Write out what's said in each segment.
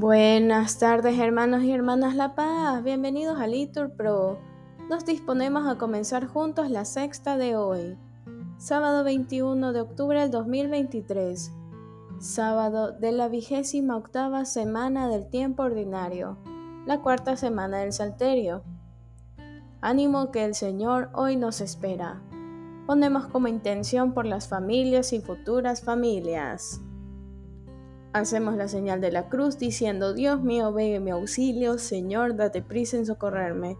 Buenas tardes hermanos y hermanas La Paz, bienvenidos a Litur Pro. Nos disponemos a comenzar juntos la sexta de hoy, sábado 21 de octubre del 2023, sábado de la vigésima octava semana del tiempo ordinario, la cuarta semana del Salterio. Ánimo que el Señor hoy nos espera. Ponemos como intención por las familias y futuras familias. Hacemos la señal de la cruz diciendo, Dios mío, ve en mi auxilio, Señor, date prisa en socorrerme.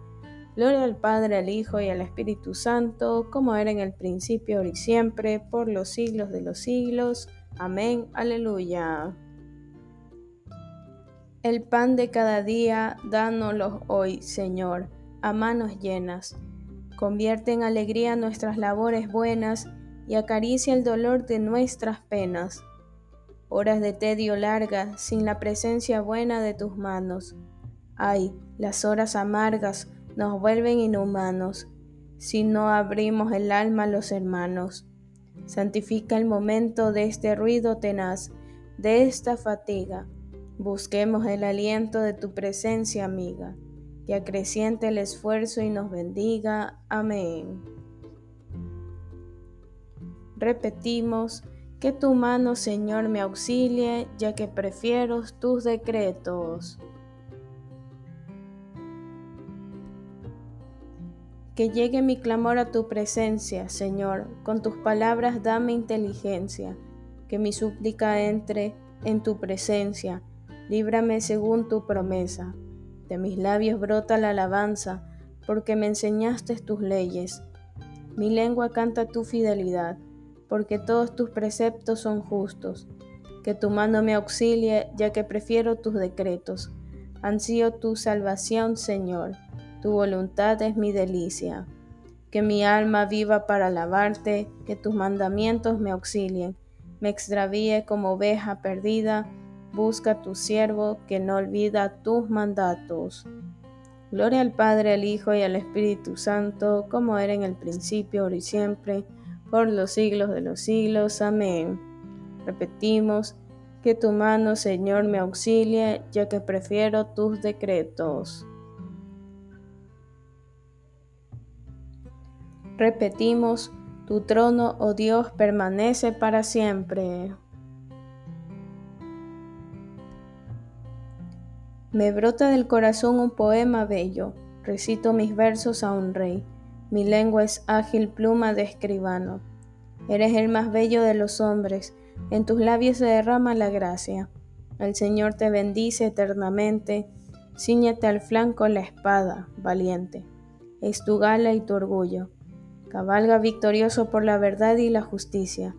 Gloria al Padre, al Hijo y al Espíritu Santo, como era en el principio, ahora y siempre, por los siglos de los siglos. Amén. Aleluya. El pan de cada día, dánoslo hoy, Señor, a manos llenas. Convierte en alegría nuestras labores buenas y acaricia el dolor de nuestras penas horas de tedio largas sin la presencia buena de tus manos. Ay, las horas amargas nos vuelven inhumanos si no abrimos el alma a los hermanos. Santifica el momento de este ruido tenaz, de esta fatiga. Busquemos el aliento de tu presencia amiga, que acreciente el esfuerzo y nos bendiga. Amén. Repetimos, que tu mano, Señor, me auxilie, ya que prefiero tus decretos. Que llegue mi clamor a tu presencia, Señor, con tus palabras dame inteligencia, que mi súplica entre en tu presencia, líbrame según tu promesa. De mis labios brota la alabanza, porque me enseñaste tus leyes. Mi lengua canta tu fidelidad porque todos tus preceptos son justos. Que tu mano me auxilie, ya que prefiero tus decretos. Ansío tu salvación, Señor. Tu voluntad es mi delicia. Que mi alma viva para alabarte, que tus mandamientos me auxilien. Me extravíe como oveja perdida, busca tu siervo que no olvida tus mandatos. Gloria al Padre, al Hijo y al Espíritu Santo, como era en el principio, ahora y siempre por los siglos de los siglos. Amén. Repetimos, que tu mano, Señor, me auxilie, ya que prefiero tus decretos. Repetimos, tu trono, oh Dios, permanece para siempre. Me brota del corazón un poema bello, recito mis versos a un rey. Mi lengua es ágil pluma de escribano. Eres el más bello de los hombres, en tus labios se derrama la gracia. El Señor te bendice eternamente, ciñete al flanco la espada, valiente. Es tu gala y tu orgullo. Cabalga victorioso por la verdad y la justicia.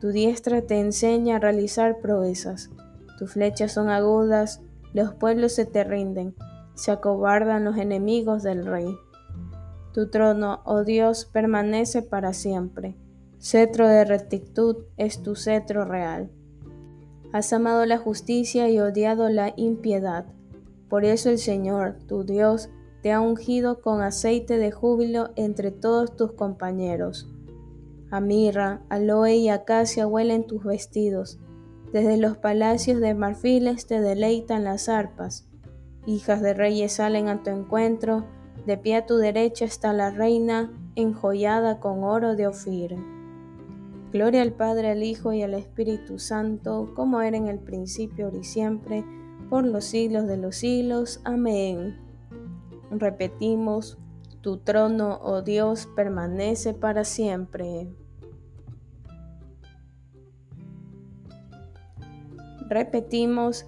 Tu diestra te enseña a realizar proezas. Tus flechas son agudas, los pueblos se te rinden, se acobardan los enemigos del rey. Tu trono, oh Dios, permanece para siempre. Cetro de rectitud es tu cetro real. Has amado la justicia y odiado la impiedad. Por eso el Señor, tu Dios, te ha ungido con aceite de júbilo entre todos tus compañeros. A mirra, aloe y acacia huelen tus vestidos. Desde los palacios de marfiles te deleitan las arpas. Hijas de reyes salen a tu encuentro de pie a tu derecha está la reina, enjollada con oro de Ofir. Gloria al Padre, al Hijo y al Espíritu Santo, como era en el principio, ahora y siempre, por los siglos de los siglos. Amén. Repetimos, tu trono, oh Dios, permanece para siempre. Repetimos,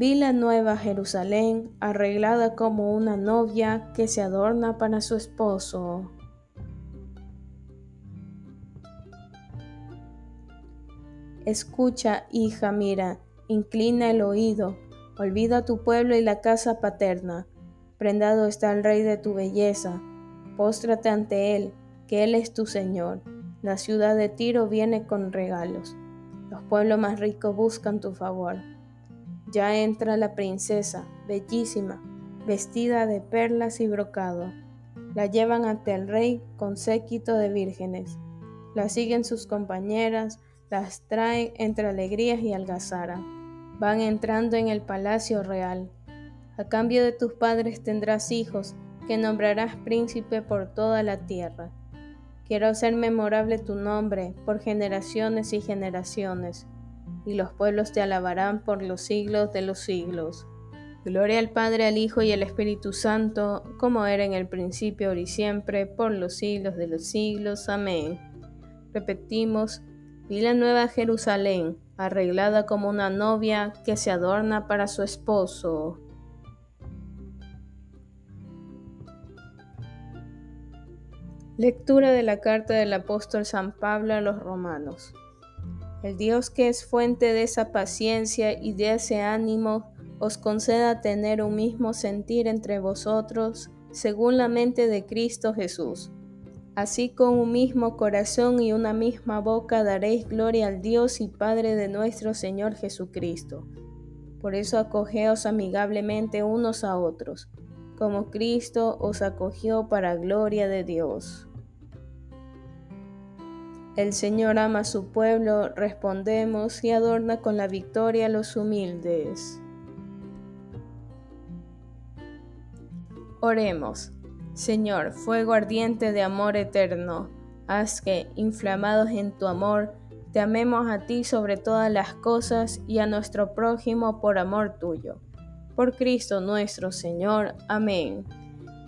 Vi la nueva Jerusalén arreglada como una novia que se adorna para su esposo. Escucha, hija, mira, inclina el oído, olvida tu pueblo y la casa paterna. Prendado está el rey de tu belleza, póstrate ante él, que él es tu Señor. La ciudad de Tiro viene con regalos. Los pueblos más ricos buscan tu favor. Ya entra la princesa, bellísima, vestida de perlas y brocado. La llevan ante el rey con séquito de vírgenes. La siguen sus compañeras, las traen entre alegrías y algazara. van entrando en el palacio real. A cambio de tus padres tendrás hijos, que nombrarás príncipe por toda la tierra. Quiero hacer memorable tu nombre por generaciones y generaciones, y los pueblos te alabarán por los siglos de los siglos. Gloria al Padre, al Hijo y al Espíritu Santo, como era en el principio, ahora y siempre, por los siglos de los siglos. Amén. Repetimos, vi la nueva Jerusalén, arreglada como una novia que se adorna para su esposo. Lectura de la carta del apóstol San Pablo a los romanos. El Dios que es fuente de esa paciencia y de ese ánimo, os conceda tener un mismo sentir entre vosotros, según la mente de Cristo Jesús. Así con un mismo corazón y una misma boca daréis gloria al Dios y Padre de nuestro Señor Jesucristo. Por eso acogeos amigablemente unos a otros, como Cristo os acogió para gloria de Dios. El Señor ama a su pueblo, respondemos, y adorna con la victoria a los humildes. Oremos. Señor, fuego ardiente de amor eterno, haz que, inflamados en tu amor, te amemos a ti sobre todas las cosas y a nuestro prójimo por amor tuyo. Por Cristo nuestro Señor. Amén.